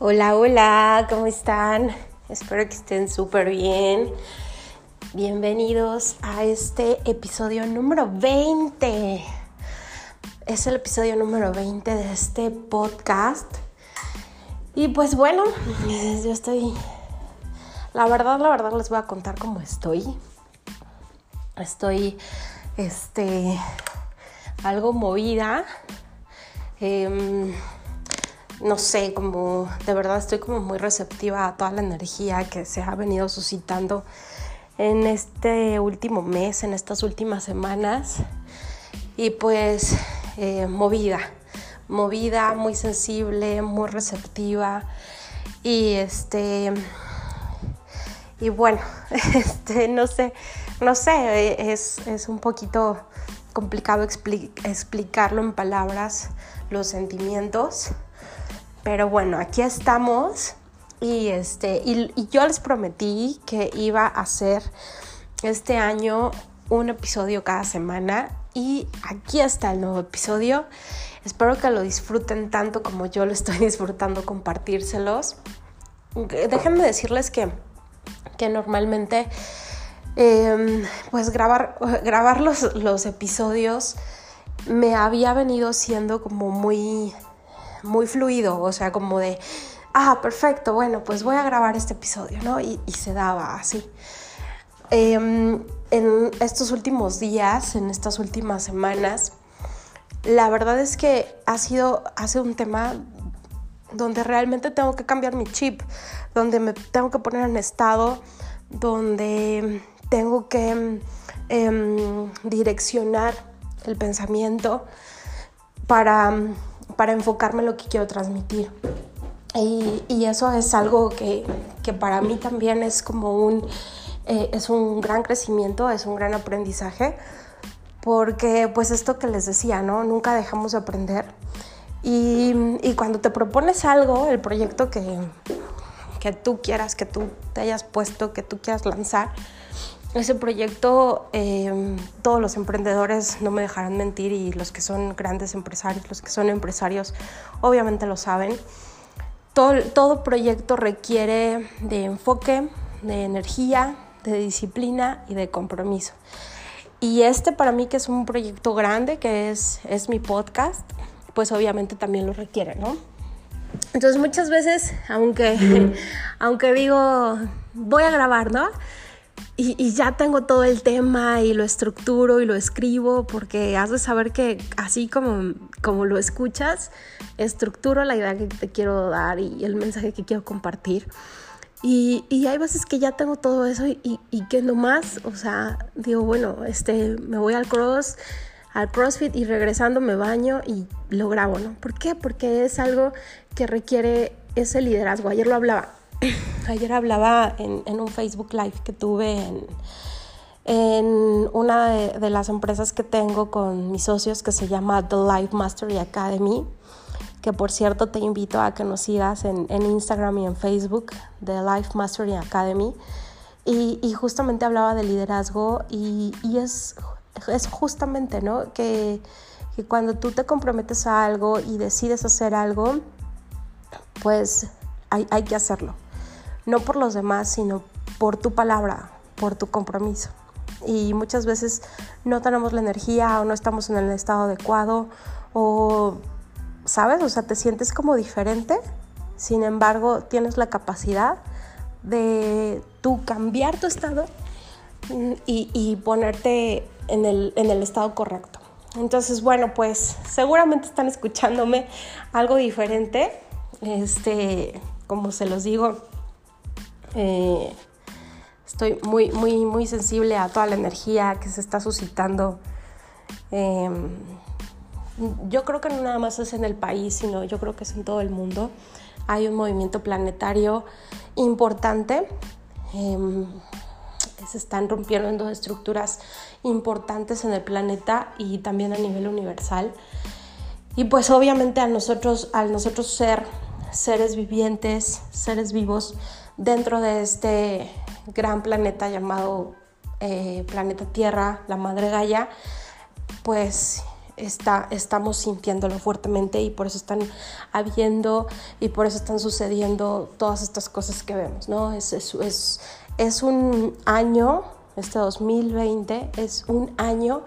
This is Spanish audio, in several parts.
Hola, hola, ¿cómo están? Espero que estén súper bien. Bienvenidos a este episodio número 20. Es el episodio número 20 de este podcast. Y pues bueno, yo estoy... La verdad, la verdad les voy a contar cómo estoy. Estoy, este, algo movida. Em, no sé, como de verdad estoy como muy receptiva a toda la energía que se ha venido suscitando en este último mes, en estas últimas semanas. Y pues eh, movida, movida, muy sensible, muy receptiva. Y este, y bueno, este, no sé, no sé, es, es un poquito complicado explicarlo en palabras los sentimientos. Pero bueno, aquí estamos y, este, y, yo les prometí que iba a hacer este año un episodio cada semana y aquí está el nuevo episodio. Espero que lo disfruten tanto como yo lo estoy disfrutando compartírselos. Déjenme decirles que, que normalmente Em, pues grabar, grabar los, los, episodios me había venido siendo como muy, muy fluido, o sea, como de, ah, perfecto, bueno, pues voy a grabar este episodio, ¿no? Y, se daba así. Em, en estos últimos días, en estas últimas semanas, la verdad es que ha sido, un tema donde realmente tengo que cambiar mi chip, donde me tengo que poner en estado, donde tengo que em, direccionar el pensamiento para, para, enfocarme en lo que quiero transmitir. Y, eso es algo que, para mí también es como un, eh, es un gran crecimiento, es un gran aprendizaje, porque pues esto que les decía, ¿no? Nunca dejamos de aprender. Y, y cuando te propones algo, el proyecto que, que tú quieras, que tú te hayas puesto, que tú quieras lanzar, ese proyecto, em, todos los emprendedores no me dejarán mentir y los que son grandes empresarios, los que son empresarios, obviamente lo saben. Todo, todo proyecto requiere de enfoque, de energía, de disciplina y de compromiso. Y este para mí que es un proyecto grande, que es, es mi podcast, pues obviamente también lo requiere, ¿no? Entonces muchas veces, aunque, aunque digo, voy a grabar, ¿no? Y, ya tengo todo el tema y lo estructuro y lo escribo porque has de saber que así como, como lo escuchas, estructuro la idea que te quiero dar y el mensaje que quiero compartir. Y, y hay veces que ya tengo todo eso y, y, que nomás, o sea, digo, bueno, este, me voy al cross, al CrossFit y regresando me baño y lo grabo, ¿no? ¿Por qué? Porque es algo que requiere ese liderazgo. Ayer lo hablaba Ayer hablaba en, un Facebook Live que tuve en, una de, las empresas que tengo con mis socios que se llama The Life Mastery Academy, que por cierto te invito a que nos sigas en, Instagram y en Facebook, The Life Mastery Academy. Y, justamente hablaba de liderazgo y, es, justamente, ¿no? Que, cuando tú te comprometes a algo y decides hacer algo, pues hay que hacerlo no por los demás, sino por tu palabra, por tu compromiso. Y muchas veces no tenemos la energía o no estamos en el estado adecuado o, ¿sabes? O sea, te sientes como diferente. Sin embargo, tienes la capacidad de tú cambiar tu estado y, ponerte en el, en el estado correcto. Entonces, bueno, pues seguramente están escuchándome algo diferente. Este, como se los digo, eh, estoy muy, muy, muy sensible a toda la energía que se está suscitando. Em, yo creo que no nada más es en el país, sino yo creo que es en todo el mundo. Hay un movimiento planetario importante. Em, se están rompiendo estructuras importantes en el planeta y también a nivel universal. Y pues obviamente a nosotros, al nosotros ser seres vivientes, seres vivos, dentro de este gran planeta llamado eh, planeta Tierra, la Madre Gaia, pues está, estamos sintiéndolo fuertemente y por eso están habiendo y por eso están sucediendo todas estas cosas que vemos, ¿no? Es, es, es, un año, este 2020 es un año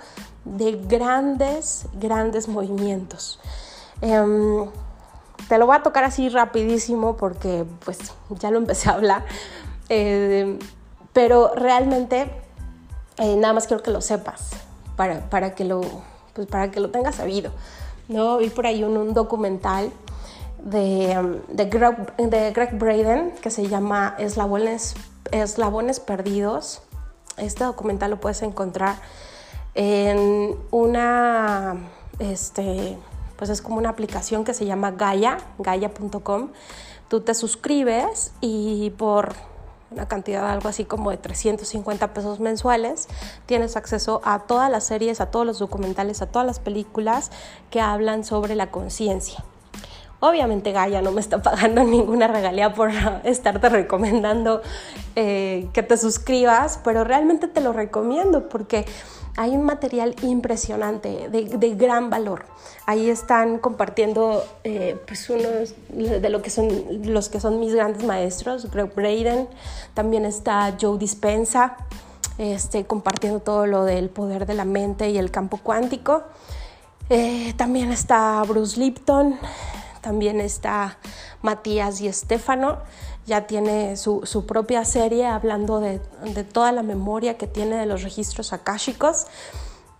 de grandes, grandes movimientos. Em, te lo voy a tocar así rapidísimo porque pues ya lo empecé a hablar, eh, pero realmente eh, nada más quiero que lo sepas para, para que lo pues para que lo tengas sabido. ¿no? Vi por ahí un, documental de, um, de, Greg, de, Greg, Braden que se llama Eslabones, Eslabones Perdidos. Este documental lo puedes encontrar en una, este, pues es como una aplicación que se llama Gaia, gaia.com. Tú te suscribes y por una cantidad algo así como de 350 pesos mensuales, tienes acceso a todas las series, a todos los documentales, a todas las películas que hablan sobre la conciencia. Obviamente Gaia no me está pagando ninguna regalía por estarte recomendando eh, que te suscribas, pero realmente te lo recomiendo porque hay un material impresionante, de, gran valor. Ahí están compartiendo eh, pues unos de lo que son los que son mis grandes maestros, Greg Braden, también está Joe Dispensa, este, compartiendo todo lo del poder de la mente y el campo cuántico. Eh, también está Bruce Lipton, también está Matías y Estefano ya tiene su, propia serie hablando de, toda la memoria que tiene de los registros akáshicos.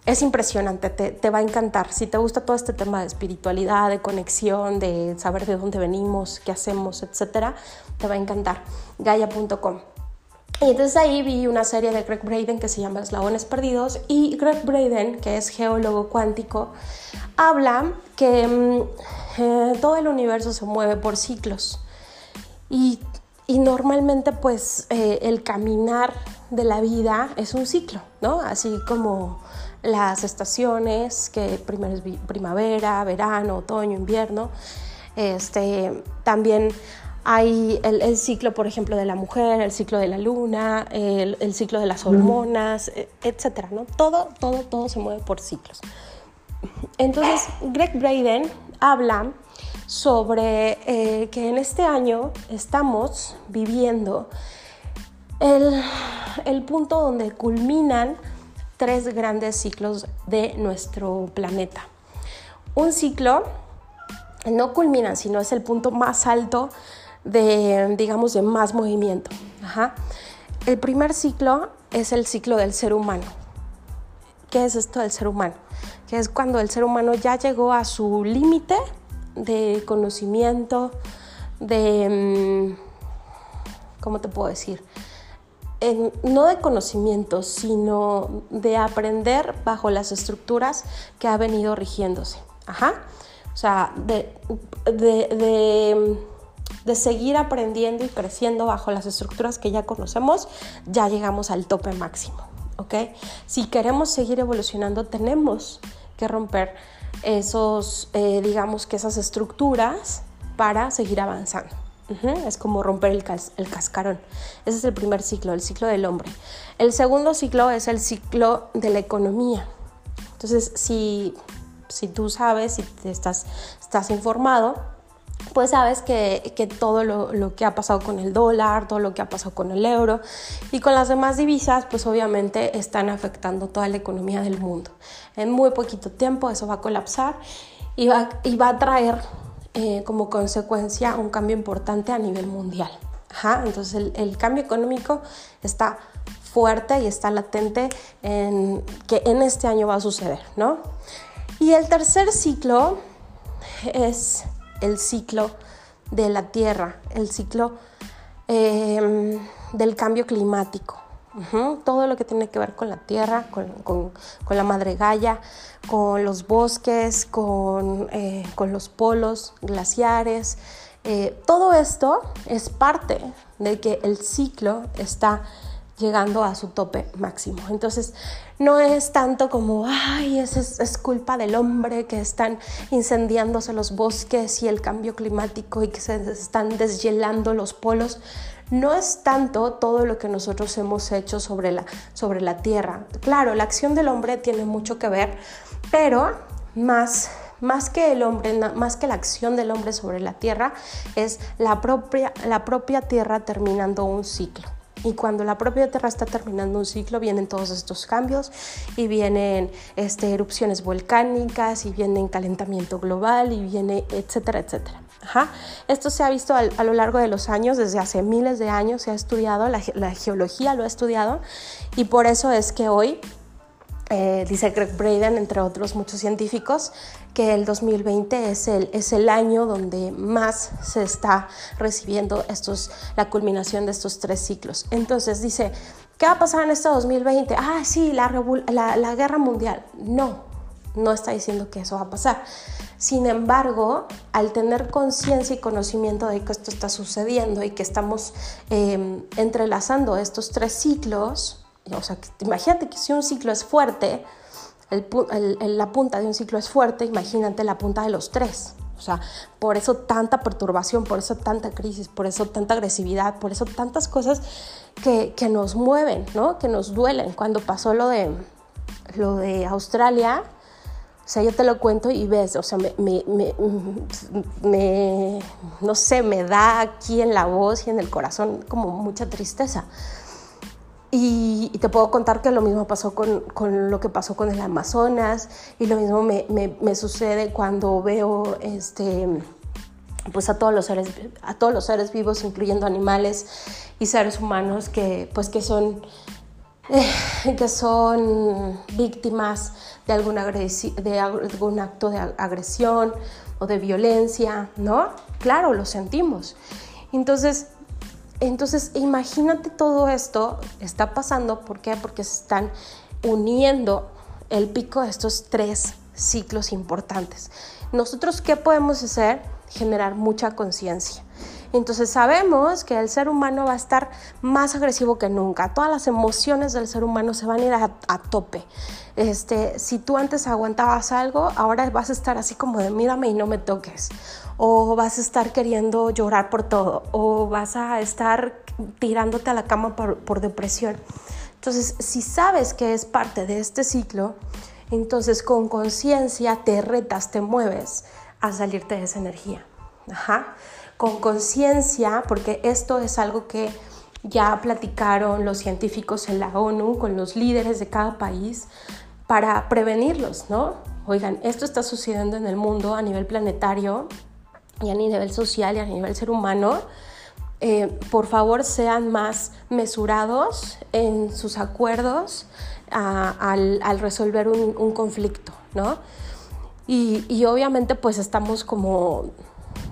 Es impresionante, te, va a encantar. Si te gusta todo este tema de espiritualidad, de conexión, de saber de dónde venimos, qué hacemos, etcétera, te va a encantar. Gaia.com. Y entonces ahí vi una serie de Greg Braden que se llama Eslabones Perdidos y Greg Braden, que es geólogo cuántico, habla que mm, eh, todo el universo se mueve por ciclos. Y y normalmente pues eh, el caminar de la vida es un ciclo, ¿no? Así como las estaciones, que primero es primavera, verano, otoño, invierno. Este, también hay el, ciclo, por ejemplo, de la mujer, el ciclo de la luna, el, el ciclo de las hormonas, e, etcétera, ¿no? Todo, todo, todo se mueve por ciclos. Entonces, Greg Braden habla sobre eh, que en este año estamos viviendo el, punto donde culminan tres grandes ciclos de nuestro planeta. Un ciclo no culminan, sino es el punto más alto de, digamos, de más movimiento. El primer ciclo es el ciclo del ser humano. ¿Qué es esto del ser humano? Que es cuando el ser humano ya llegó a su límite de conocimiento, de, mm, ¿cómo te puedo decir? no de conocimiento, sino de aprender bajo las estructuras que ha venido rigiéndose. Ajá. O sea, de, de, de, seguir aprendiendo y creciendo bajo las estructuras que ya conocemos, ya llegamos al tope máximo. ¿Ok? Si queremos seguir evolucionando, tenemos que romper esos, eh, digamos que esas estructuras para seguir avanzando. Es como romper el, el, cascarón. Ese es el primer ciclo, el ciclo del hombre. El segundo ciclo es el ciclo de la economía. Entonces, si, si tú sabes, si te estás, estás informado, pues sabes que, que todo lo, lo, que ha pasado con el dólar, todo lo que ha pasado con el euro y con las demás divisas, pues obviamente están afectando toda la economía del mundo. En muy poquito tiempo eso va a colapsar y va, y va a traer eh, como consecuencia un cambio importante a nivel mundial. entonces el, el, cambio económico está fuerte y está latente en que en este año va a suceder, ¿no? Y el tercer ciclo es el ciclo de la Tierra, el ciclo em, del cambio climático. Todo lo que tiene que ver con la Tierra, con, la madre con los bosques, con, eh, los polos glaciares. Eh, todo esto es parte de que el ciclo está llegando a su tope máximo. Entonces, no es tanto como, ay, es, es, culpa del hombre que están incendiándose los bosques y el cambio climático y que se están deshielando los polos. No es tanto todo lo que nosotros hemos hecho sobre la, sobre la Tierra. Claro, la acción del hombre tiene mucho que ver, pero más más que el hombre, más que la acción del hombre sobre la tierra, es la propia, la propia tierra terminando un ciclo. Y cuando la propia Tierra está terminando un ciclo, vienen todos estos cambios y vienen este, erupciones volcánicas y viene calentamiento global y viene etcétera, etcétera. Esto se ha visto a, lo largo de los años, desde hace miles de años se ha estudiado, la, la geología lo ha estudiado y por eso es que hoy eh, dice Greg Braden, entre otros muchos científicos, que el 2020 es el, es el año donde más se está recibiendo estos, la culminación de estos tres ciclos. Entonces dice, ¿qué va a pasar en este 2020? Ah, sí, la, la, la guerra mundial. No, no está diciendo que eso va a pasar. Sin embargo, al tener conciencia y conocimiento de que esto está sucediendo y que estamos eh, entrelazando estos tres ciclos, o sea, imagínate que si un ciclo es fuerte, la punta de un ciclo es fuerte, imagínate la punta de los tres. O sea, por eso tanta perturbación, por eso tanta crisis, por eso tanta agresividad, por eso tantas cosas que, nos mueven, ¿no? Que nos duelen. Cuando pasó lo de, lo de Australia, o sea, yo te lo cuento y ves, o sea, me, no sé, me da aquí en la voz y en el corazón como mucha tristeza. Y, te puedo contar que lo mismo pasó con, lo que pasó con el Amazonas y lo mismo me, me, sucede cuando veo este, pues a todos los seres a todos los seres vivos incluyendo animales y seres humanos que pues que son eh, que son víctimas de, de algún acto de agresión o de violencia, ¿no? Claro, lo sentimos. Entonces, entonces, imagínate todo esto está pasando, ¿por qué? Porque se están uniendo el pico de estos tres ciclos importantes. Nosotros, ¿qué podemos hacer? Generar mucha conciencia. Entonces sabemos que el ser humano va a estar más agresivo que nunca. Todas las emociones del ser humano se van a ir a, tope. Este, si tú antes aguantabas algo, ahora vas a estar así como de mírame y no me toques o vas a estar queriendo llorar por todo, o vas a estar tirándote a la cama por, depresión. Entonces, si sabes que es parte de este ciclo, entonces con conciencia te retas, te mueves a salirte de esa energía. Ajá. Con conciencia, porque esto es algo que ya platicaron los científicos en la ONU con los líderes de cada país para prevenirlos, ¿no? Oigan, esto está sucediendo en el mundo a nivel planetario y a nivel social y a nivel ser humano, eh, por favor sean más mesurados en sus acuerdos al, resolver un, conflicto, ¿no? Y, y, obviamente pues estamos como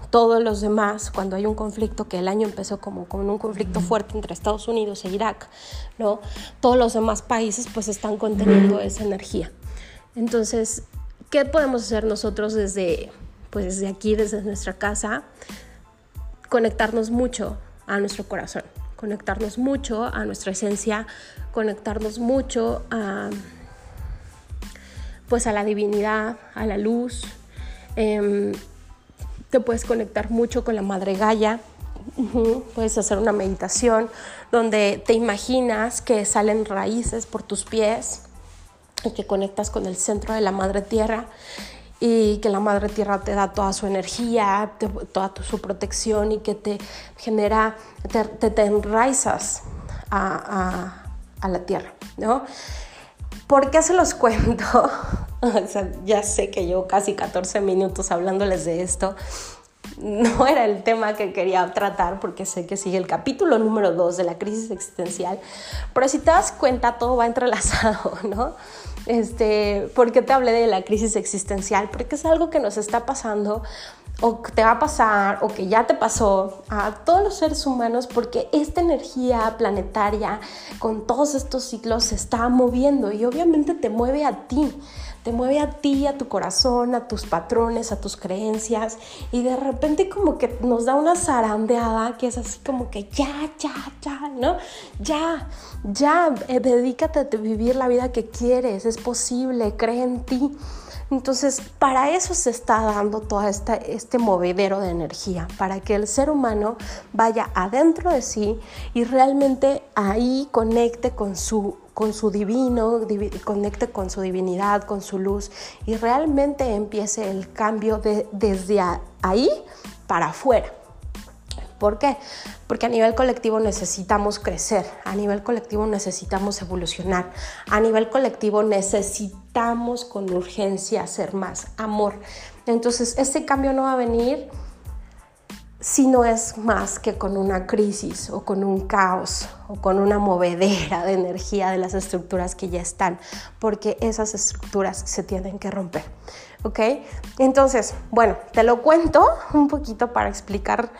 todos los demás, cuando hay un conflicto, que el año empezó como con un conflicto fuerte entre Estados Unidos e Irak, ¿no? Todos los demás países pues están conteniendo esa energía. Entonces, ¿qué podemos hacer nosotros desde pues desde aquí, desde nuestra casa, conectarnos mucho a nuestro corazón, conectarnos mucho a nuestra esencia, conectarnos mucho a, pues a la divinidad, a la luz. Em, te puedes conectar mucho con la Madre Gaia. Puedes hacer una meditación donde te imaginas que salen raíces por tus pies y que conectas con el centro de la Madre Tierra y que la madre tierra te da toda su energía, toda su protección y que te genera, te, te, enraizas a, a, la tierra, ¿no? ¿Por qué se los cuento? o sea, ya sé que llevo casi 14 minutos hablándoles de esto. No era el tema que quería tratar porque sé que sigue el capítulo número 2 de la crisis existencial, pero si te das cuenta todo va entrelazado, ¿no? Este, ¿Por qué te hablé de la crisis existencial? Porque es algo que nos está pasando o que te va a pasar o que ya te pasó a todos los seres humanos porque esta energía planetaria con todos estos ciclos se está moviendo y obviamente te mueve a ti te mueve a ti, a tu corazón, a tus patrones, a tus creencias y de repente como que nos da una zarandeada que es así como que ya, ya, ya, ¿no? Ya, ya, eh, dedícate a vivir la vida que quieres, es posible, cree en ti. Entonces, para eso se está dando todo este, este movedero de energía, para que el ser humano vaya adentro de sí y realmente ahí conecte con su con su divino, conecte con su divinidad, con su luz y realmente empiece el cambio de, desde ahí para afuera. ¿Por qué? Porque a nivel colectivo necesitamos crecer, a nivel colectivo necesitamos evolucionar, a nivel colectivo necesitamos con urgencia hacer más amor. Entonces, este cambio no va a venir si no es más que con una crisis o con un caos o con una movedera de energía de las estructuras que ya están, porque esas estructuras se tienen que romper. ¿Ok? Entonces, bueno, te lo cuento un poquito para explicar,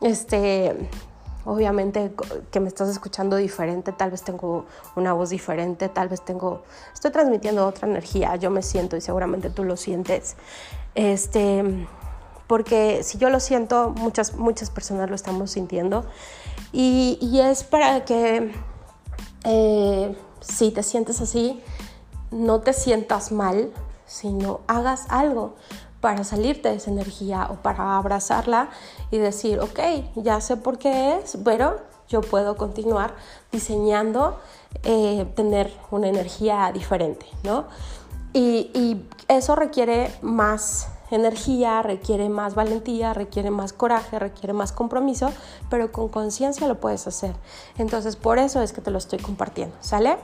este, obviamente que me estás escuchando diferente, tal vez tengo una voz diferente, tal vez tengo, estoy transmitiendo otra energía, yo me siento y seguramente tú lo sientes. Este, porque si yo lo siento, muchas, muchas personas lo estamos sintiendo. Y, es para que eh, si te sientes así, no te sientas mal, sino hagas algo para salirte de esa energía o para abrazarla y decir, ok, ya sé por qué es, pero yo puedo continuar diseñando, eh, tener una energía diferente, ¿no? Y, y eso requiere más energía, requiere más valentía, requiere más coraje, requiere más compromiso, pero con conciencia lo puedes hacer. Entonces, por eso es que te lo estoy compartiendo, ¿sale?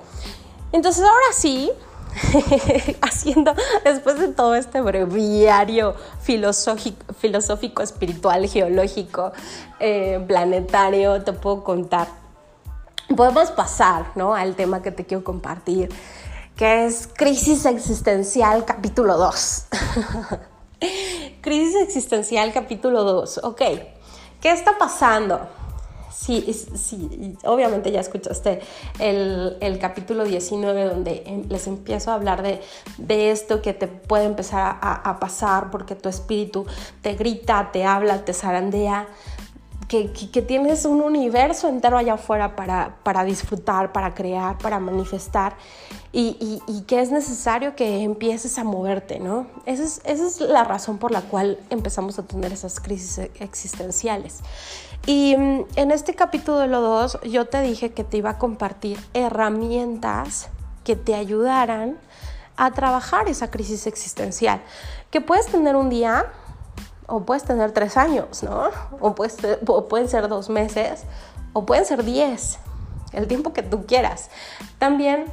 Entonces, ahora sí, haciendo, después de todo este breviario filosófico, filosófico espiritual, geológico, eh, planetario, te puedo contar. Podemos pasar ¿no? al tema que te quiero compartir, que es crisis existencial capítulo 2. Crisis existencial capítulo 2. Ok, ¿qué está pasando? Sí, sí, obviamente ya escuchaste el, capítulo 19 donde em, les empiezo a hablar de, esto que te puede empezar a, pasar porque tu espíritu te grita, te habla, te zarandea, que, tienes un universo entero allá afuera para, para disfrutar, para crear, para manifestar y, que es necesario que empieces a moverte, ¿no? Esa es, la razón por la cual empezamos a tener esas crisis existenciales. Y mm, en este capítulo de lo 2 yo te dije que te iba a compartir herramientas que te ayudaran a trabajar esa crisis existencial, que puedes tener un día o puedes tener tres años, ¿no? O, puedes, o pueden ser dos meses o pueden ser diez, el tiempo que tú quieras. También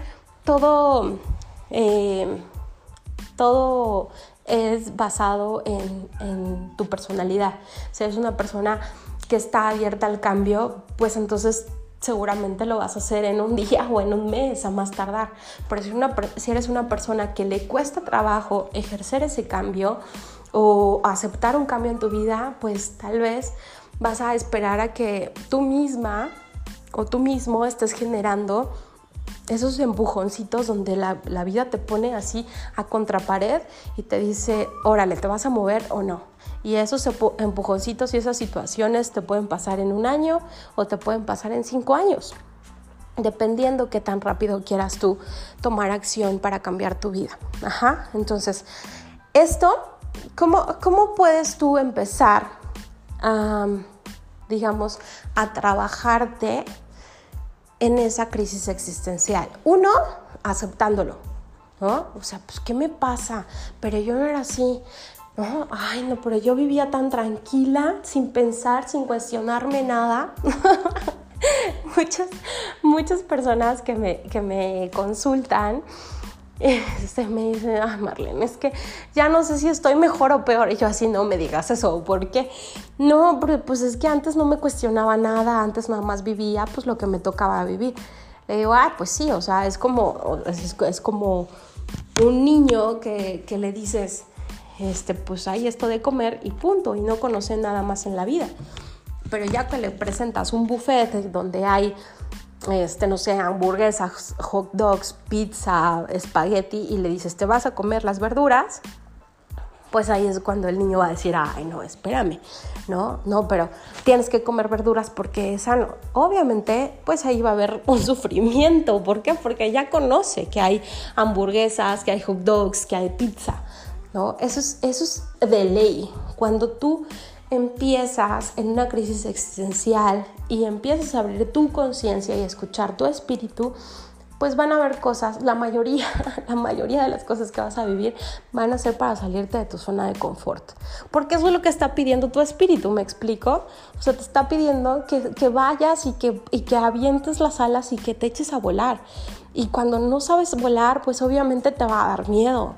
todo, eh, todo es basado en, tu personalidad. Si eres una persona que está abierta al cambio, pues entonces seguramente lo vas a hacer en un día o en un mes a más tardar. Pero si, si eres una persona que le cuesta trabajo ejercer ese cambio o aceptar un cambio en tu vida, pues tal vez vas a esperar a que tú misma o tú mismo estés generando esos empujoncitos donde la, vida te pone así a contrapared y te dice, órale, ¿te vas a mover o no? Y esos empujoncitos y esas situaciones te pueden pasar en un año o te pueden pasar en cinco años, dependiendo qué tan rápido quieras tú tomar acción para cambiar tu vida. Ajá, entonces, esto, ¿cómo, cómo puedes tú empezar, digamos, a trabajarte? En esa crisis existencial. Uno, aceptándolo, ¿no? O sea, pues, ¿qué me pasa? Pero yo no era así. No, ay, no, pero yo vivía tan tranquila, sin pensar, sin cuestionarme nada. muchas, muchas personas que me, que me consultan este, me dice, ah, Marlene, es que ya no sé si estoy mejor o peor. Y yo así, no me digas eso, ¿por qué? No, pues es que antes no me cuestionaba nada, antes nada más vivía pues lo que me tocaba vivir. Le digo, ah, pues sí, o sea, es como, es, como un niño que, que, le dices, este, pues hay esto de comer y punto, y no conoce nada más en la vida. Pero ya que le presentas un buffet donde hay este, no sé, hamburguesas, hot dogs, pizza, espagueti y le dices, te vas a comer las verduras, pues ahí es cuando el niño va a decir, ay, no, espérame, no, no, pero tienes que comer verduras porque es sano. Obviamente, pues ahí va a haber un sufrimiento. ¿Por qué? Porque ya conoce que hay hamburguesas, que hay hot dogs, que hay pizza, ¿no? Eso es, eso es de ley. Cuando tú empiezas en una crisis existencial y empiezas a abrir tu conciencia y escuchar tu espíritu, pues van a haber cosas, la mayoría, la mayoría de las cosas que vas a vivir van a ser para salirte de tu zona de confort. Porque eso es lo que está pidiendo tu espíritu, ¿me explico? O sea, te está pidiendo que, que vayas y que, y que avientes las alas y que te eches a volar. Y cuando no sabes volar, pues obviamente te va a dar miedo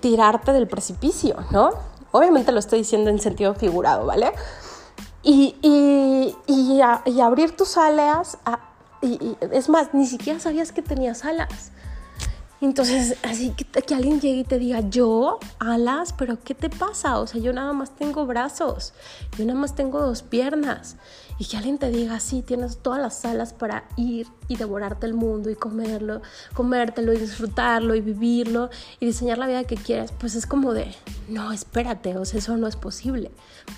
tirarte del precipicio, ¿no? Obviamente lo estoy diciendo en sentido figurado, ¿vale? Y, y, y, y abrir tus alas a, y, es más, ni siquiera sabías que tenías alas. Entonces, así que, que, alguien llegue y te diga, yo, alas, pero ¿qué te pasa? O sea, yo nada más tengo brazos, yo nada más tengo dos piernas y que alguien te diga, sí, tienes todas las alas para ir y devorarte el mundo y comerlo, comértelo y disfrutarlo y vivirlo y diseñar la vida que quieras, pues es como de, no, espérate, o sea, eso no es posible.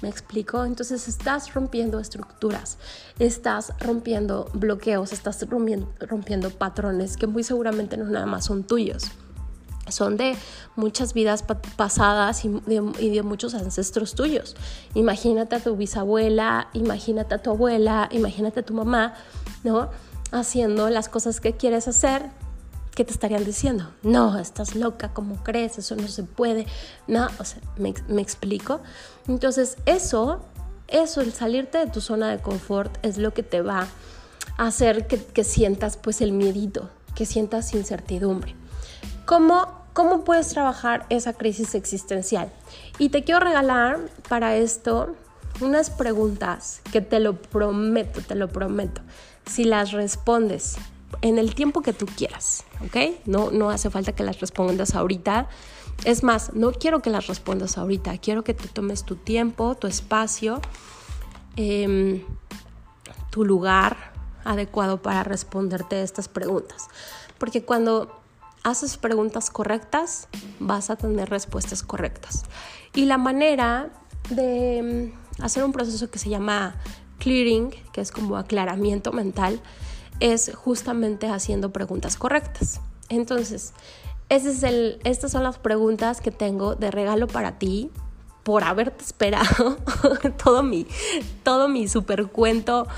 ¿Me explico? Entonces estás rompiendo estructuras, estás rompiendo bloqueos, estás rompiendo, rompiendo patrones que muy seguramente no nada más son tuyos son de muchas vidas pasadas y de, muchos ancestros tuyos. Imagínate a tu bisabuela, imagínate a tu abuela, imagínate a tu mamá, ¿no? Haciendo las cosas que quieres hacer, ¿qué te estarían diciendo? No, estás loca, ¿cómo crees? Eso no se puede. No, o sea, me, explico. Entonces, eso, eso, el salirte de tu zona de confort es lo que te va a hacer que, que sientas pues el miedito, que sientas incertidumbre. ¿Cómo ¿Cómo puedes trabajar esa crisis existencial? Y te quiero regalar para esto unas preguntas que te lo prometo, te lo prometo. Si las respondes en el tiempo que tú quieras, ¿ok? No, no hace falta que las respondas ahorita. Es más, no quiero que las respondas ahorita, quiero que te tomes tu tiempo, tu espacio, em, tu lugar adecuado para responderte estas preguntas. Porque cuando haces preguntas correctas, vas a tener respuestas correctas. Y la manera de mm, hacer un proceso que se llama clearing, que es como aclaramiento mental, es justamente haciendo preguntas correctas. Entonces, estas son las preguntas que tengo de regalo para ti por haberte esperado todo mi, todo mi super cuento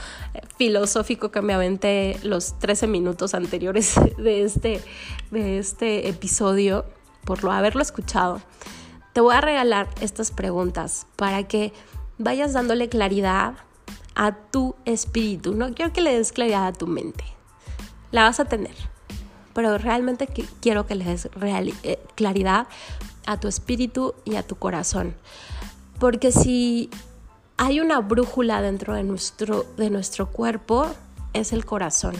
filosófico que me aventé los 13 minutos anteriores de este, de este episodio, por lo haberlo escuchado. Te voy a regalar estas preguntas para que vayas dándole claridad a tu espíritu. No quiero que le des claridad a tu mente. La vas a tener. Pero realmente quiero que le des eh, claridad a tu espíritu y a tu corazón. Porque si hay una brújula dentro de nuestro, de nuestro cuerpo, es el corazón.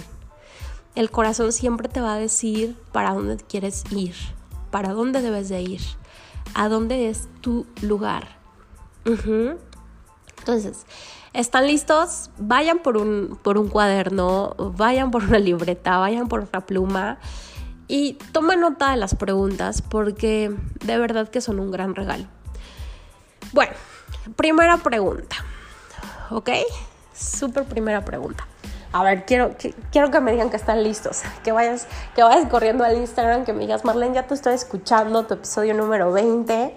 El corazón siempre te va a decir para dónde quieres ir, para dónde debes de ir, a dónde es tu lugar. Entonces, ¿están listos? Vayan por un, por un cuaderno, vayan por una libreta, vayan por una pluma y toma nota de las preguntas porque de verdad que son un gran regalo. Bueno, primera pregunta. ¿Ok? Súper primera pregunta. A ver, quiero quiero que me digan que están listos. Que vayas, que vayas corriendo al Instagram, que me digas, Marlene, ya te estoy escuchando, tu episodio número 20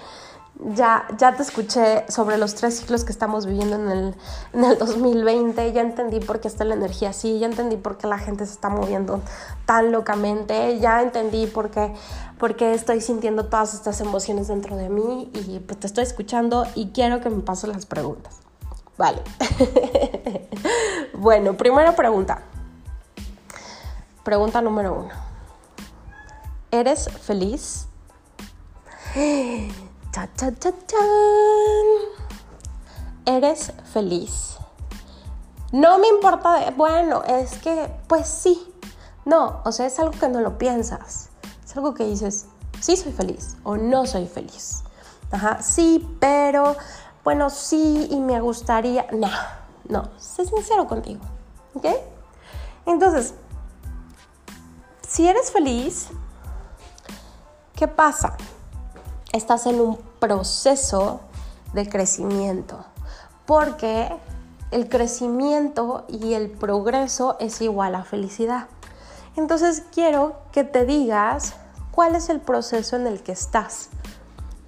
ya, ya te escuché sobre los tres ciclos que estamos viviendo en el, en el 2020, ya entendí por qué está la energía así, ya entendí por qué la gente se está moviendo tan locamente, ya entendí por qué, por qué estoy sintiendo todas estas emociones dentro de mí y pues te estoy escuchando y quiero que me pases las preguntas. Vale. bueno, primera pregunta. Pregunta número uno. ¿Eres feliz? Cha, cha, cha, ¿Eres feliz? No me importa, bueno, es que, pues sí. No, o sea, es algo que no lo piensas. Es algo que dices, sí soy feliz o no soy feliz. Ajá, sí, pero, bueno, sí y me gustaría. No, no, sé sincero contigo. ¿Ok? Entonces, si eres feliz, ¿qué pasa? Estás en un proceso de crecimiento, porque el crecimiento y el progreso es igual a felicidad. Entonces quiero que te digas cuál es el proceso en el que estás.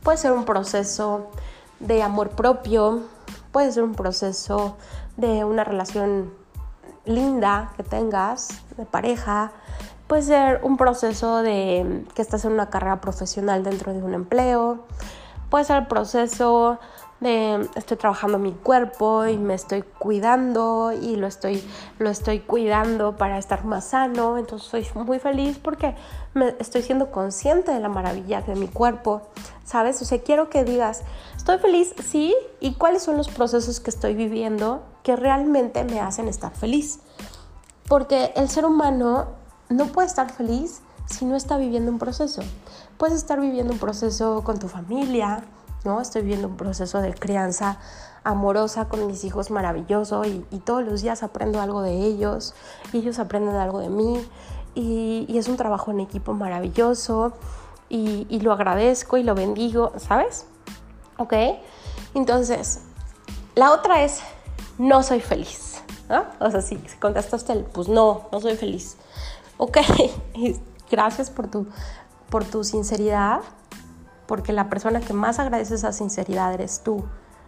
Puede ser un proceso de amor propio, puede ser un proceso de una relación linda que tengas, de pareja, Puede ser un proceso de que estás en una carrera profesional dentro de un empleo. Puede ser el proceso de estoy trabajando mi cuerpo y me estoy cuidando y lo estoy, lo estoy cuidando para estar más sano. Entonces soy muy feliz porque estoy siendo consciente de la maravilla de mi cuerpo. ¿Sabes? O sea, quiero que digas, estoy feliz, sí, y cuáles son los procesos que estoy viviendo que realmente me hacen estar feliz. Porque el ser humano no puede estar feliz si no está viviendo un proceso. Puedes estar viviendo un proceso con tu familia, ¿no? Estoy viviendo un proceso de crianza amorosa con mis hijos maravilloso y, todos los días aprendo algo de ellos y ellos aprenden algo de mí y, es un trabajo en equipo maravilloso y, lo agradezco y lo bendigo, ¿sabes? ¿Ok? Entonces, la otra es, no soy feliz, ¿no? O sea, si contestaste el, pues no, no soy feliz. Ok, gracias por tu, por tu sinceridad, porque la persona que más agradece esa sinceridad eres tú,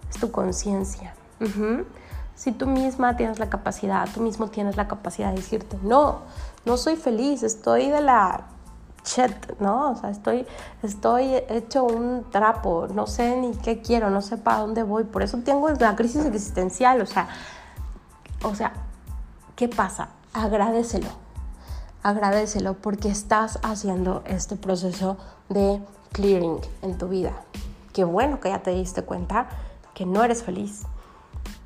es tu conciencia. Si tú misma tienes la capacidad, tú mismo tienes la capacidad de decirte, no, no soy feliz, estoy de la chet, ¿no? O sea, estoy, estoy hecho un trapo, no sé ni qué quiero, no sé para dónde voy, por eso tengo la crisis existencial, o sea, o sea, ¿qué pasa? Agradecelo, agradecelo porque estás haciendo este proceso de clearing en tu vida. Qué bueno que ya te diste cuenta que no eres feliz.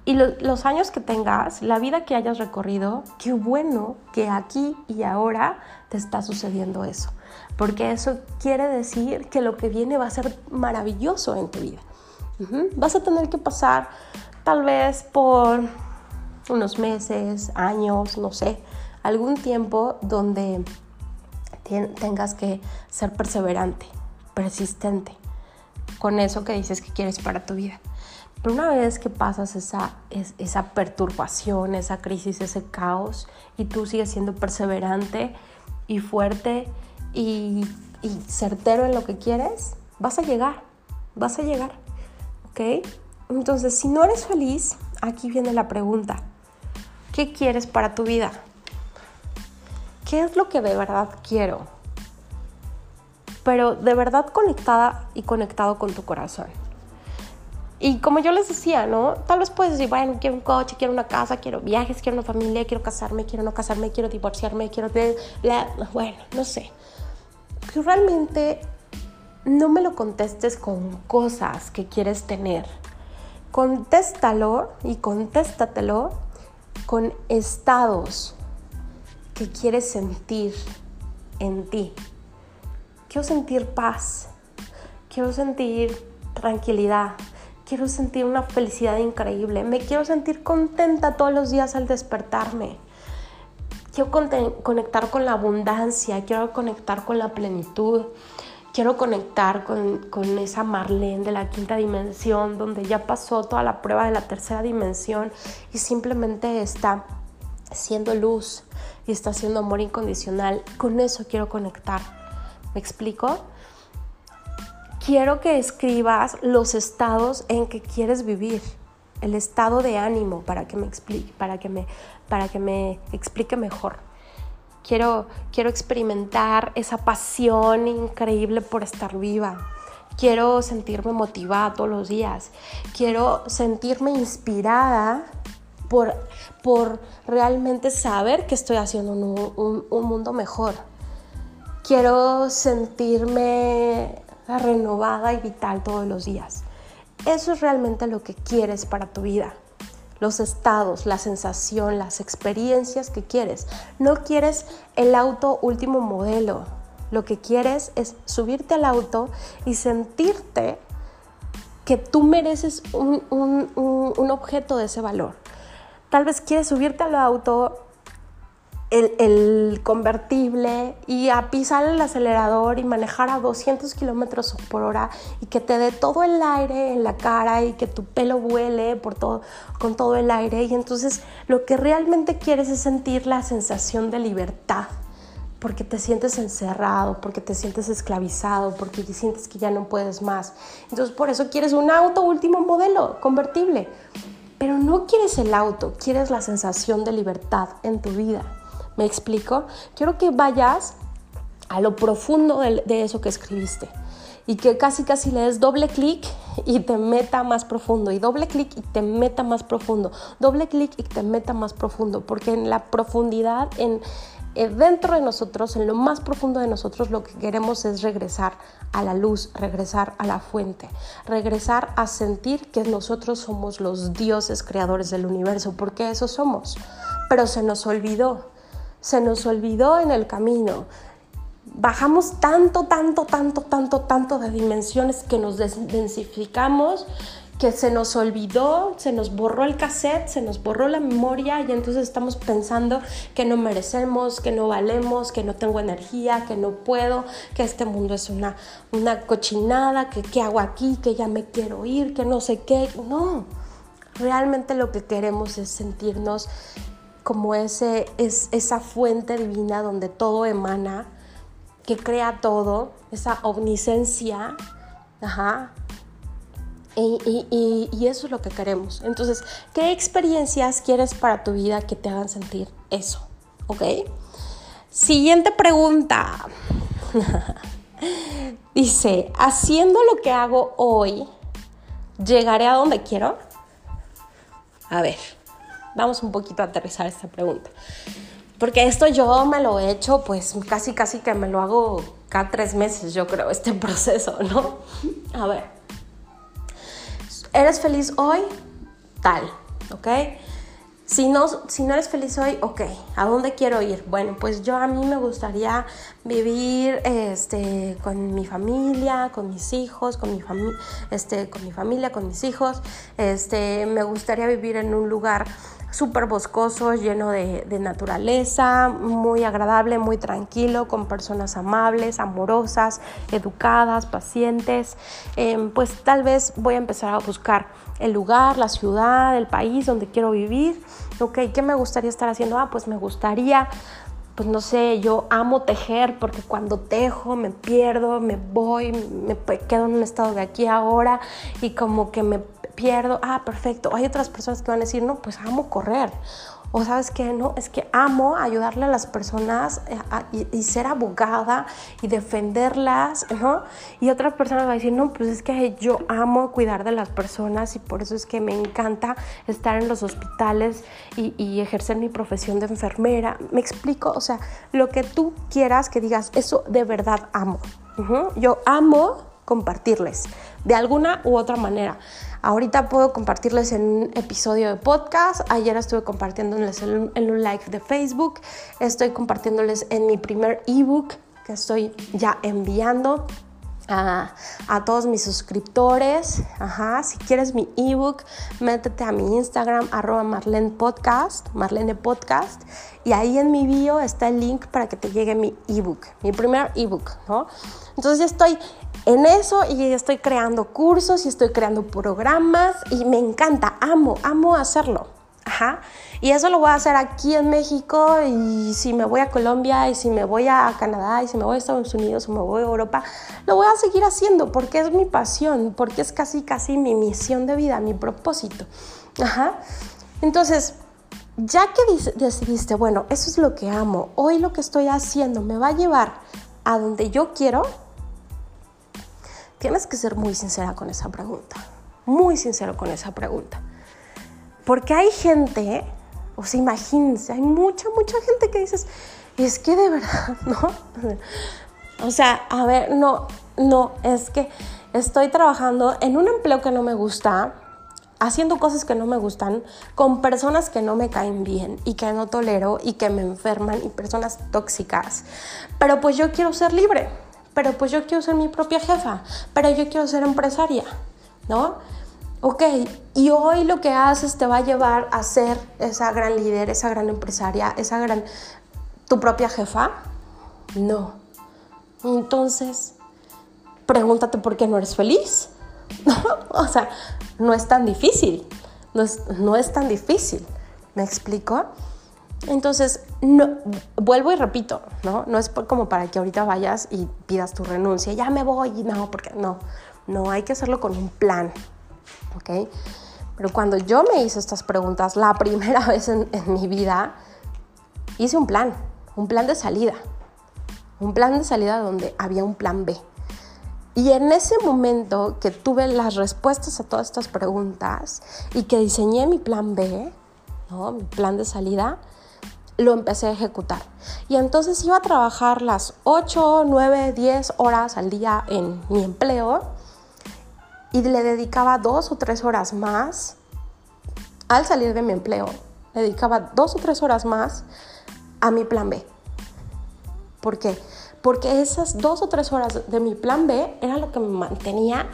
Y los años que tengas, la vida que hayas recorrido, qué bueno que aquí y ahora te está sucediendo eso. Porque eso quiere decir que lo que viene va a ser maravilloso en tu vida. Vas a tener que pasar tal vez por unos meses, años, no sé, algún tiempo donde tengas que ser perseverante, persistente con eso que dices que quieres para tu vida. Pero una vez que pasas esa, esa perturbación, esa crisis, ese caos, y tú sigues siendo perseverante y fuerte y, y certero en lo que quieres, vas a llegar, vas a llegar, ¿ok? Entonces, si no eres feliz, aquí viene la pregunta, ¿qué quieres para tu vida? ¿Qué es lo que de verdad quiero? Pero de verdad conectada y conectado con tu corazón. Y como yo les decía, ¿no? Tal vez puedes decir, bueno, quiero un coche, quiero una casa, quiero viajes, quiero una familia, quiero casarme, quiero no casarme, quiero divorciarme, quiero... Bueno, no sé. Pero realmente no me lo contestes con cosas que quieres tener. Contéstalo y contéstatelo con estados que quieres sentir en ti. Quiero sentir paz, quiero sentir tranquilidad, quiero sentir una felicidad increíble, me quiero sentir contenta todos los días al despertarme. Quiero conectar con la abundancia, quiero conectar con la plenitud, quiero conectar con, con, esa Marlene de la quinta dimensión, donde ya pasó toda la prueba de la tercera dimensión y simplemente está siendo luz y está siendo amor incondicional. Con eso quiero conectar. ¿Me explico? Quiero que escribas los estados en que quieres vivir, el estado de ánimo para que me explique, para que me, para que me explique mejor. Quiero, quiero experimentar esa pasión increíble por estar viva. Quiero sentirme motivada todos los días. Quiero sentirme inspirada por, por realmente saber que estoy haciendo un, un mundo mejor. Quiero sentirme renovada y vital todos los días. Eso es realmente lo que quieres para tu vida los estados, la sensación, las experiencias que quieres. No quieres el auto último modelo. Lo que quieres es subirte al auto y sentirte que tú mereces un, un objeto de ese valor. Tal vez quieres subirte al auto el, convertible y a pisar el acelerador y manejar a 200 kilómetros por hora y que te dé todo el aire en la cara y que tu pelo vuele por todo, con todo el aire. Y entonces lo que realmente quieres es sentir la sensación de libertad porque te sientes encerrado, porque te sientes esclavizado, porque te sientes que ya no puedes más. Entonces por eso quieres un auto último modelo, convertible. Pero no quieres el auto, quieres la sensación de libertad en tu vida. ¿Me explico? Quiero que vayas a lo profundo de, eso que escribiste y que casi casi le des doble clic y te meta más profundo y doble clic y te meta más profundo, doble clic y te meta más profundo, porque en la profundidad, en, eh, dentro de nosotros, en lo más profundo de nosotros, lo que queremos es regresar a la luz, regresar a la fuente, regresar a sentir que nosotros somos los dioses creadores del universo, porque eso somos, pero se nos olvidó, se nos olvidó en el camino. Bajamos tanto, tanto, tanto, tanto, tanto de dimensiones que nos densificamos, que se nos olvidó, se nos borró el cassette, se nos borró la memoria y entonces estamos pensando que no merecemos, que no valemos, que no tengo energía, que no puedo, que este mundo es una, una cochinada, que qué hago aquí, que ya me quiero ir, que no sé qué. No, realmente lo que queremos es sentirnos como ese, es, esa fuente divina donde todo emana que crea todo, esa omniscencia, ajá. Y, eso es lo que queremos. Entonces, ¿qué experiencias quieres para tu vida que te hagan sentir eso? ¿Ok? Siguiente pregunta. Dice, haciendo lo que hago hoy, ¿llegaré a donde quiero? A ver, vamos un poquito a aterrizar esta pregunta. Porque esto yo me lo he hecho, pues casi, casi que me lo hago cada tres meses, yo creo, este proceso, ¿no? A ver, ¿eres feliz hoy? Tal, ¿ok? Si no, si no eres feliz hoy, ok, ¿a dónde quiero ir? Bueno, pues yo a mí me gustaría vivir este, con mi familia, con mis hijos, con mi, este, con mi familia, con mis hijos. Este, me gustaría vivir en un lugar súper boscoso, lleno de, naturaleza, muy agradable, muy tranquilo, con personas amables, amorosas, educadas, pacientes. Em, pues tal vez voy a empezar a buscar el lugar, la ciudad, el país donde quiero vivir. Ok, ¿qué me gustaría estar haciendo? Ah, pues me gustaría pues no sé, yo amo tejer porque cuando tejo me pierdo, me voy, me quedo en un estado de aquí ahora y como que me pierdo, ah, perfecto. Hay otras personas que van a decir, no, pues amo correr. O sabes que no, es que amo ayudarle a las personas eh, y, ser abogada y defenderlas, ¿no? Y otras personas van a decir, no, pues es que yo amo cuidar de las personas y por eso es que me encanta estar en los hospitales y, ejercer mi profesión de enfermera. Me explico, o sea, lo que tú quieras que digas, eso de verdad amo. Yo amo compartirles de alguna u otra manera. Ahorita puedo compartirles en un episodio de podcast. Ayer estuve compartiéndoles en, un live de Facebook. Estoy compartiéndoles en mi primer ebook que estoy ya enviando. A, todos mis suscriptores. Ajá, si quieres mi ebook, métete a mi Instagram, arroba Marlene Podcast, Marlene Podcast, y ahí en mi bio está el link para que te llegue mi ebook, mi primer ebook, ¿no? Entonces ya estoy en eso y estoy creando cursos y estoy creando programas y me encanta, amo, amo hacerlo. Ajá. Y eso lo voy a hacer aquí en México y si me voy a Colombia y si me voy a Canadá y si me voy a Estados Unidos o me voy a Europa, lo voy a seguir haciendo porque es mi pasión, porque es casi casi mi misión de vida, mi propósito. Ajá. Entonces, ya que decidiste, bueno, eso es lo que amo, hoy lo que estoy haciendo me va a llevar a donde yo quiero, Tienes que ser muy sincera con esa pregunta, muy sincero con esa pregunta. Porque hay gente, o sea, imagínense, hay mucha, mucha gente que dices, es que de verdad, ¿no? O sea, a ver, no, no, es que estoy trabajando en un empleo que no me gusta, haciendo cosas que no me gustan, con personas que no me caen bien y que no tolero y que me enferman y personas tóxicas. Pero pues yo quiero ser libre pero pues yo quiero ser mi propia jefa, pero yo quiero ser empresaria, ¿no? Ok, y hoy lo que haces te va a llevar a ser esa gran líder, esa gran empresaria, esa gran... tu propia jefa. No. Entonces, pregúntate por qué no eres feliz. o sea, no es tan difícil. No es, no es tan difícil. ¿Me explico? Entonces, no, vuelvo y repito, ¿no? No es como para que ahorita vayas y pidas tu renuncia, ya me voy, no, porque no, no, hay que hacerlo con un plan, ¿ok? Pero cuando yo me hice estas preguntas la primera vez en, en mi vida, hice un plan, un plan de salida, un plan de salida donde había un plan B. Y en ese momento que tuve las respuestas a todas estas preguntas y que diseñé mi plan B, ¿no? mi plan de salida, lo empecé a ejecutar. Y entonces iba a trabajar las 8, 9, 10 horas al día en mi empleo y le dedicaba dos o tres horas más al salir de mi empleo. Le dedicaba dos o tres horas más a mi plan B. ¿Por qué? Porque esas dos o tres horas de mi plan B era lo que me mantenía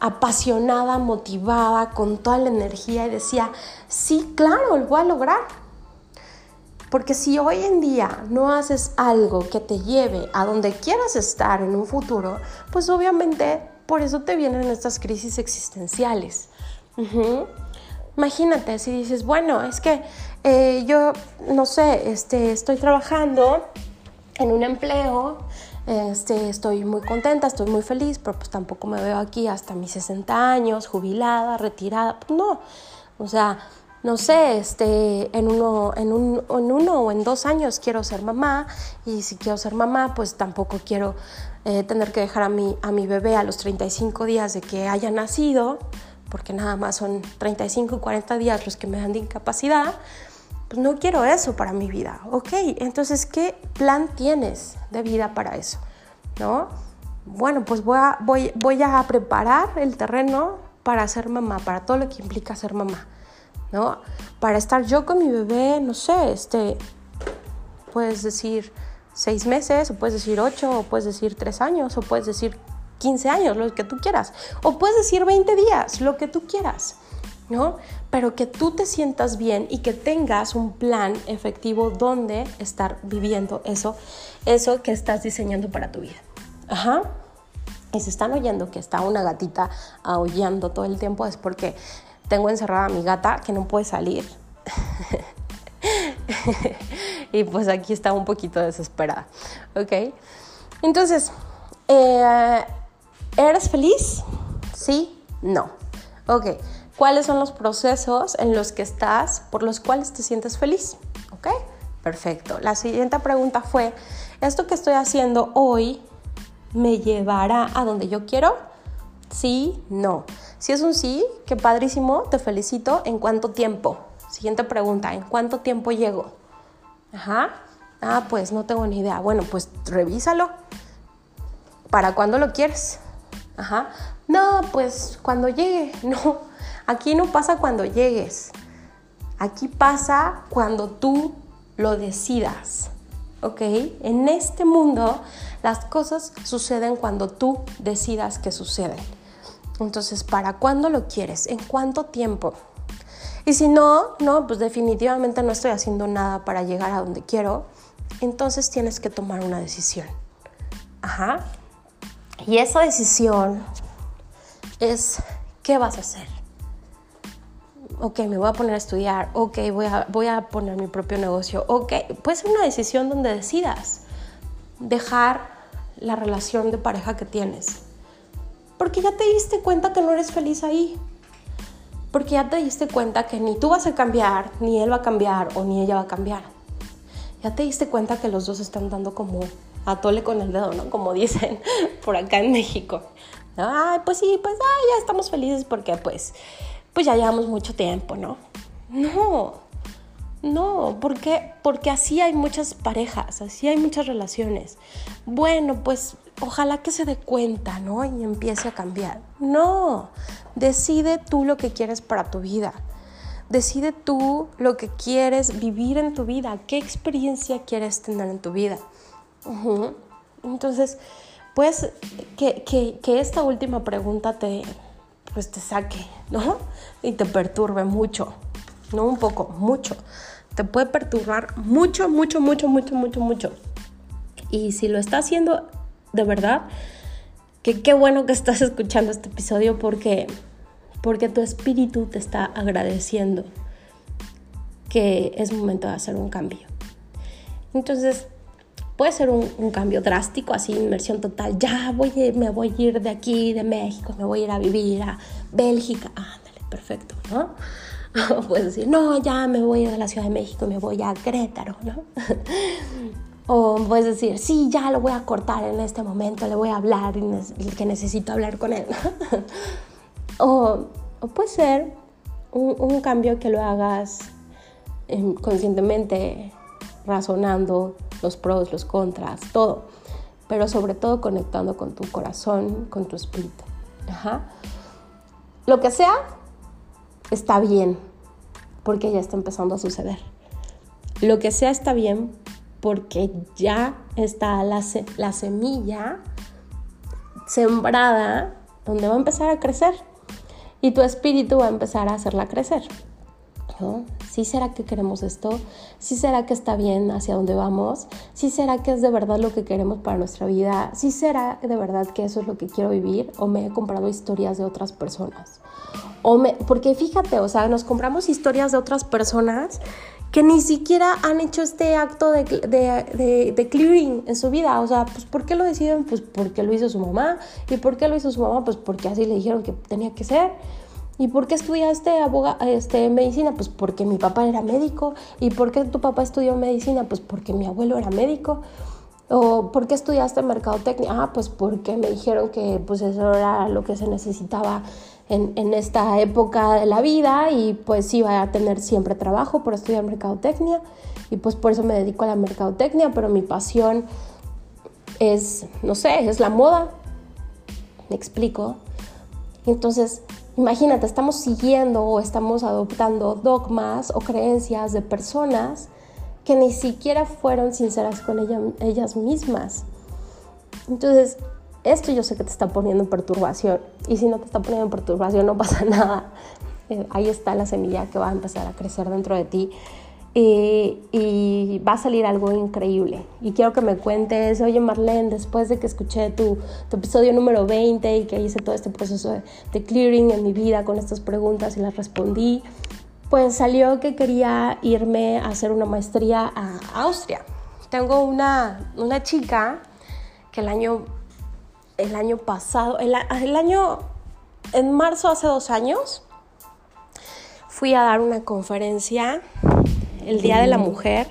apasionada, motivada, con toda la energía y decía, sí, claro, lo voy a lograr. Porque si hoy en día no haces algo que te lleve a donde quieras estar en un futuro, pues obviamente por eso te vienen estas crisis existenciales. Imagínate si dices, bueno, es que eh, yo, no sé, este, estoy trabajando en un empleo, este, estoy muy contenta, estoy muy feliz, pero pues tampoco me veo aquí hasta mis 60 años, jubilada, retirada. No, o sea, no sé, este, en uno, en, un, en uno o en dos años quiero ser mamá y si quiero ser mamá, pues tampoco quiero eh, tener que dejar a mi, a mi bebé a los 35 días de que haya nacido, porque nada más son 35 y 40 días los que me dan de incapacidad, pues no quiero eso para mi vida. Ok, entonces, ¿qué plan tienes de vida para eso? ¿No? Bueno, pues voy a, voy, voy a preparar el terreno para ser mamá, para todo lo que implica ser mamá. ¿No? Para estar yo con mi bebé, no sé, este, puedes decir seis meses, o puedes decir ocho, o puedes decir tres años, o puedes decir 15 años, lo que tú quieras, o puedes decir 20 días, lo que tú quieras, ¿no? Pero que tú te sientas bien y que tengas un plan efectivo donde estar viviendo eso, eso que estás diseñando para tu vida. Ajá. Y se están oyendo que está una gatita aullando todo el tiempo es porque tengo encerrada a mi gata que no puede salir. y pues aquí está un poquito desesperada. ¿Ok? Entonces, eh, ¿eres feliz? Sí, no. Ok. ¿Cuáles son los procesos en los que estás por los cuales te sientes feliz? ¿Ok? Perfecto. La siguiente pregunta fue, ¿esto que estoy haciendo hoy me llevará a donde yo quiero? Sí, no. Si es un sí, qué padrísimo, te felicito. ¿En cuánto tiempo? Siguiente pregunta, ¿en cuánto tiempo llego? Ajá. Ah, pues no tengo ni idea. Bueno, pues revísalo. ¿Para cuándo lo quieres? Ajá. No, pues cuando llegue. No, aquí no pasa cuando llegues. Aquí pasa cuando tú lo decidas. ¿Ok? En este mundo las cosas suceden cuando tú decidas que suceden. Entonces, ¿para cuándo lo quieres? ¿En cuánto tiempo? Y si no, no, pues definitivamente no estoy haciendo nada para llegar a donde quiero, entonces tienes que tomar una decisión. Ajá. Y esa decisión es, ¿qué vas a hacer? Ok, me voy a poner a estudiar, ok, voy a, voy a poner mi propio negocio, ok, puede ser una decisión donde decidas dejar la relación de pareja que tienes porque ya te diste cuenta que no eres feliz ahí. Porque ya te diste cuenta que ni tú vas a cambiar, ni él va a cambiar o ni ella va a cambiar. Ya te diste cuenta que los dos están dando como a tole con el dedo, ¿no? Como dicen por acá en México. Ay, pues sí, pues ya estamos felices porque pues, pues ya llevamos mucho tiempo, ¿no? No, no, porque, porque así hay muchas parejas, así hay muchas relaciones. Bueno, pues ojalá que se dé cuenta, ¿no? Y empiece a cambiar. No, decide tú lo que quieres para tu vida. Decide tú lo que quieres vivir en tu vida, qué experiencia quieres tener en tu vida. Entonces, pues que, que, esta última pregunta te, pues te saque, ¿no? Y te perturbe mucho, no un poco, mucho. Te puede perturbar mucho, mucho, mucho, mucho, mucho, mucho. Y si lo está haciendo de verdad que qué bueno que estás escuchando este episodio porque, porque tu espíritu te está agradeciendo que es momento de hacer un cambio. Entonces, puede ser un, cambio drástico, así, inmersión total. Ya voy, me voy a ir de aquí, de México, me voy a ir a vivir a Bélgica. Ándale, perfecto, ¿no? puedes decir, no, ya me voy a la Ciudad de México, me voy a Querétaro, ¿no? O puedes decir, sí, ya lo voy a cortar en este momento, le voy a hablar que necesito hablar con él. o, puede ser un, cambio que lo hagas em, conscientemente, razonando los pros, los contras, todo. Pero sobre todo conectando con tu corazón, con tu espíritu. Lo que sea, está bien, porque ya está empezando a suceder. Lo que sea está bien porque ya está la, la semilla sembrada donde va a empezar a crecer y tu espíritu va a empezar a hacerla crecer. ¿No? ¿Sí será que queremos esto? ¿Sí será que está bien hacia dónde vamos? ¿Sí será que es de verdad lo que queremos para nuestra vida? ¿Sí será de verdad que eso es lo que quiero vivir? ¿O me he comprado historias de otras personas? O me, porque fíjate, o sea, nos compramos historias de otras personas que ni siquiera han hecho este acto de, de, de, clearing en su vida. O sea, pues ¿por qué lo deciden? Pues porque lo hizo su mamá. ¿Y por qué lo hizo su mamá? Pues porque así le dijeron que tenía que ser. ¿Y por qué estudiaste aboga este, medicina? Pues porque mi papá era médico. ¿Y por qué tu papá estudió medicina? Pues porque mi abuelo era médico. ¿O por qué estudiaste mercadotecnia? Ah, pues porque me dijeron que pues eso era lo que se necesitaba en, esta época de la vida y pues iba a tener siempre trabajo por estudiar mercadotecnia y pues por eso me dedico a la mercadotecnia, pero mi pasión es, no sé, es la moda. ¿Me explico? Entonces, imagínate, estamos siguiendo o estamos adoptando dogmas o creencias de personas que ni siquiera fueron sinceras con ellas mismas. Entonces, esto yo sé que te está poniendo en perturbación y si no te está poniendo en perturbación no pasa nada. Eh, ahí está la semilla que va a empezar a crecer dentro de ti y, va a salir algo increíble. Y quiero que me cuentes, oye Marlene, después de que escuché tu, episodio número 20 y que hice todo este proceso de, clearing en mi vida con estas preguntas y las respondí, pues salió que quería irme a hacer una maestría a Austria. Tengo una, una chica que el año el año pasado, el, año, en marzo hace dos años, fui a dar una conferencia el Día de la Mujer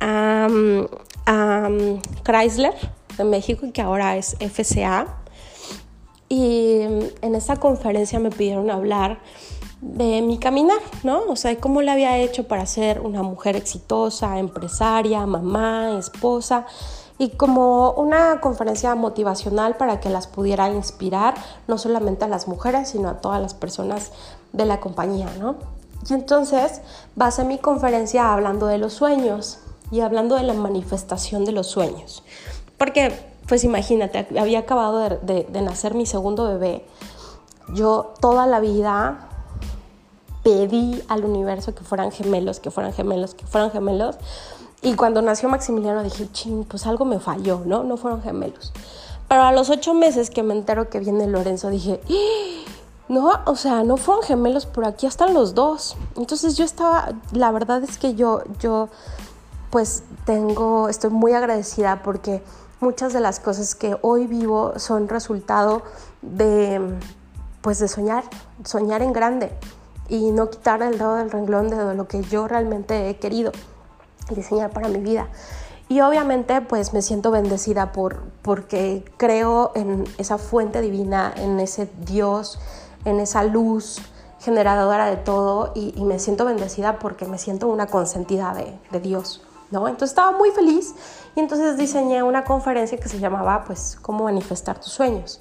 a, Chrysler de México, que ahora es FCA. Y en esa conferencia me pidieron hablar de mi caminar, ¿no? O sea, cómo le había hecho para ser una mujer exitosa, empresaria, mamá, esposa y como una conferencia motivacional para que las pudiera inspirar no solamente a las mujeres, sino a todas las personas de la compañía, ¿no? Y entonces basé mi conferencia hablando de los sueños y hablando de la manifestación de los sueños. Porque, pues imagínate, había acabado de, de nacer mi segundo bebé. Yo toda la vida pedí al universo que fueran gemelos, que fueran gemelos, que fueran gemelos y cuando nació Maximiliano dije, ching, pues algo me falló, ¿no? No fueron gemelos. Pero a los ocho meses que me entero que viene Lorenzo, dije, ¡Ah! No, o sea, no fueron gemelos, pero aquí están los dos. Entonces yo estaba, la verdad es que yo, yo, pues tengo, estoy muy agradecida porque muchas de las cosas que hoy vivo son resultado de, pues de soñar, soñar en grande y no quitar el dedo del renglón de lo que yo realmente he querido diseñar para mi vida. Y obviamente pues me siento bendecida por, porque creo en esa fuente divina, en ese Dios, en esa luz generadora de todo y, me siento bendecida porque me siento una consentida de, de, Dios, ¿no? Entonces estaba muy feliz y entonces diseñé una conferencia que se llamaba pues cómo manifestar tus sueños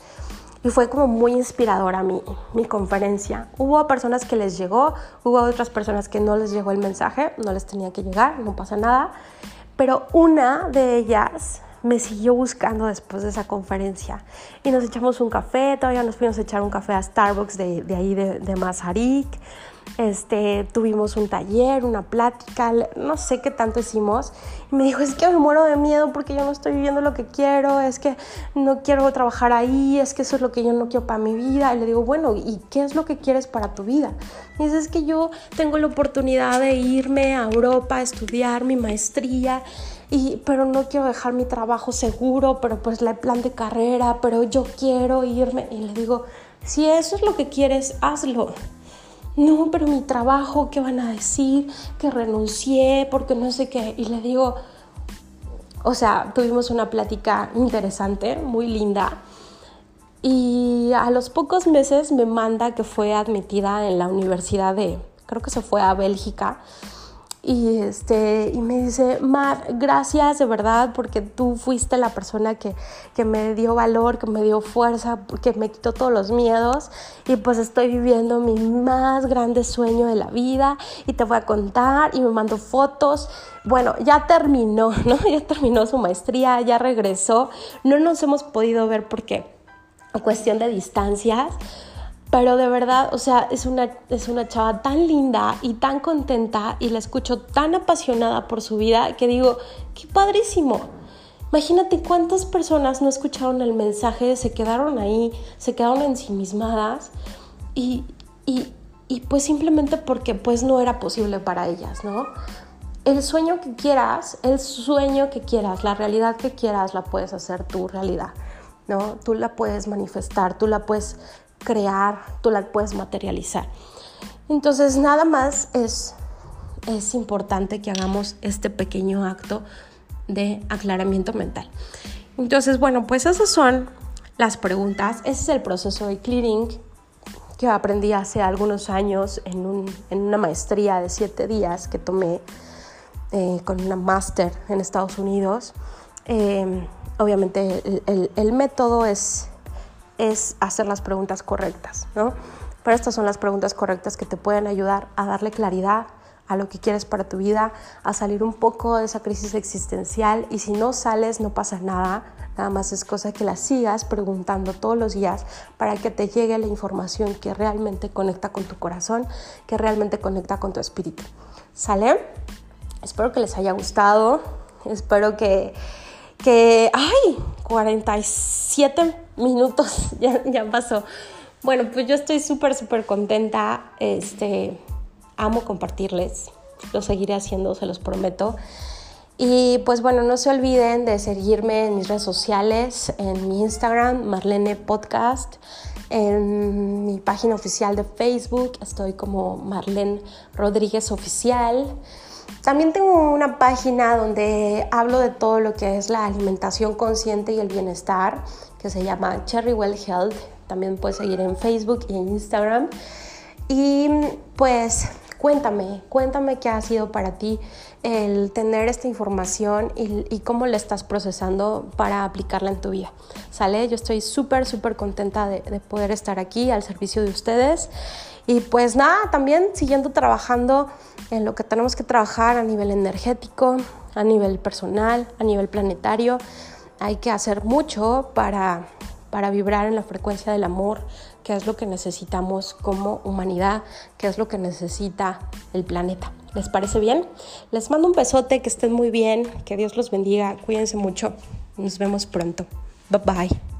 y fue como muy inspiradora mi, mi conferencia. Hubo personas que les llegó, hubo otras personas que no les llegó el mensaje, no les tenía que llegar, no pasa nada, pero una de ellas me siguió buscando después de esa conferencia y nos echamos un café, todavía nos fuimos a echar un café a Starbucks de, ahí de, de este, tuvimos un taller, una plática, no sé qué tanto hicimos. Y me dijo, es que me muero de miedo porque yo no estoy viviendo lo que quiero, es que no quiero trabajar ahí, es que eso es lo que yo no quiero para mi vida. Y le digo, bueno, ¿y qué es lo que quieres para tu vida? Y dice, es que yo tengo la oportunidad de irme a Europa a estudiar mi maestría. Y, pero no quiero dejar mi trabajo seguro, pero pues el plan de carrera, pero yo quiero irme. Y le digo, si eso es lo que quieres, hazlo no, pero mi trabajo, ¿qué van a decir? Que renuncié porque no sé qué. Y le digo, o sea, tuvimos una plática interesante, muy linda. Y a los pocos meses me manda que fue admitida en la universidad de, creo que se fue a Bélgica, y, este, y me dice, Mar, gracias de verdad porque tú fuiste la persona que, que me dio valor, que me dio fuerza, que me quitó todos los miedos y pues estoy viviendo mi más grande sueño de la vida y te voy a contar y me mando fotos. Bueno, ya terminó, ¿no? Ya terminó su maestría, ya regresó. No nos hemos podido ver porque, a cuestión de distancias, pero de verdad, o sea, es una, es una chava tan linda y tan contenta y la escucho tan apasionada por su vida que digo, qué padrísimo. Imagínate cuántas personas no escucharon el mensaje, se quedaron ahí, se quedaron ensimismadas y, y, y pues simplemente porque pues no era posible para ellas, ¿no? El sueño que quieras, el sueño que quieras, la realidad que quieras, la puedes hacer tu realidad, ¿no? Tú la puedes manifestar, tú la puedes crear, tú la puedes materializar. Entonces, nada más es, es importante que hagamos este pequeño acto de aclaramiento mental. Entonces, bueno, pues esas son las preguntas. Ese es el proceso de clearing que aprendí hace algunos años en, una maestría de siete días que tomé eh, con una máster en Estados Unidos. Eh, obviamente el método es es hacer las preguntas correctas, ¿no? Pero estas son las preguntas correctas que te pueden ayudar a darle claridad a lo que quieres para tu vida, a salir un poco de esa crisis existencial y si no sales no pasa nada, nada más es cosa que la sigas preguntando todos los días para que te llegue la información que realmente conecta con tu corazón, que realmente conecta con tu espíritu. ¿Sale? Espero que les haya gustado, espero que que, ay, 47 minutos ya, ya pasó. Bueno, pues yo estoy súper, súper contenta. Este, amo compartirles. Lo seguiré haciendo, se los prometo. Y pues bueno, no se olviden de seguirme en mis redes sociales, en mi Instagram, Marlene Podcast, en mi página oficial de Facebook, estoy como Marlene Rodríguez Oficial. También tengo una página donde hablo de todo lo que es la alimentación consciente y el bienestar, que se llama Cherry Well Health. También puedes seguir en Facebook y en Instagram. Y pues cuéntame, cuéntame qué ha sido para ti el tener esta información y, cómo la estás procesando para aplicarla en tu vida. ¿Sale? Yo estoy súper, súper contenta de, de poder estar aquí al servicio de ustedes. Y pues nada, también siguiendo trabajando en lo que tenemos que trabajar a nivel energético, a nivel personal, a nivel planetario. Hay que hacer mucho para, para vibrar en la frecuencia del amor, que es lo que necesitamos como humanidad, que es lo que necesita el planeta. ¿Les parece bien? Les mando un besote, que estén muy bien, que Dios los bendiga, cuídense mucho, nos vemos pronto. Bye bye.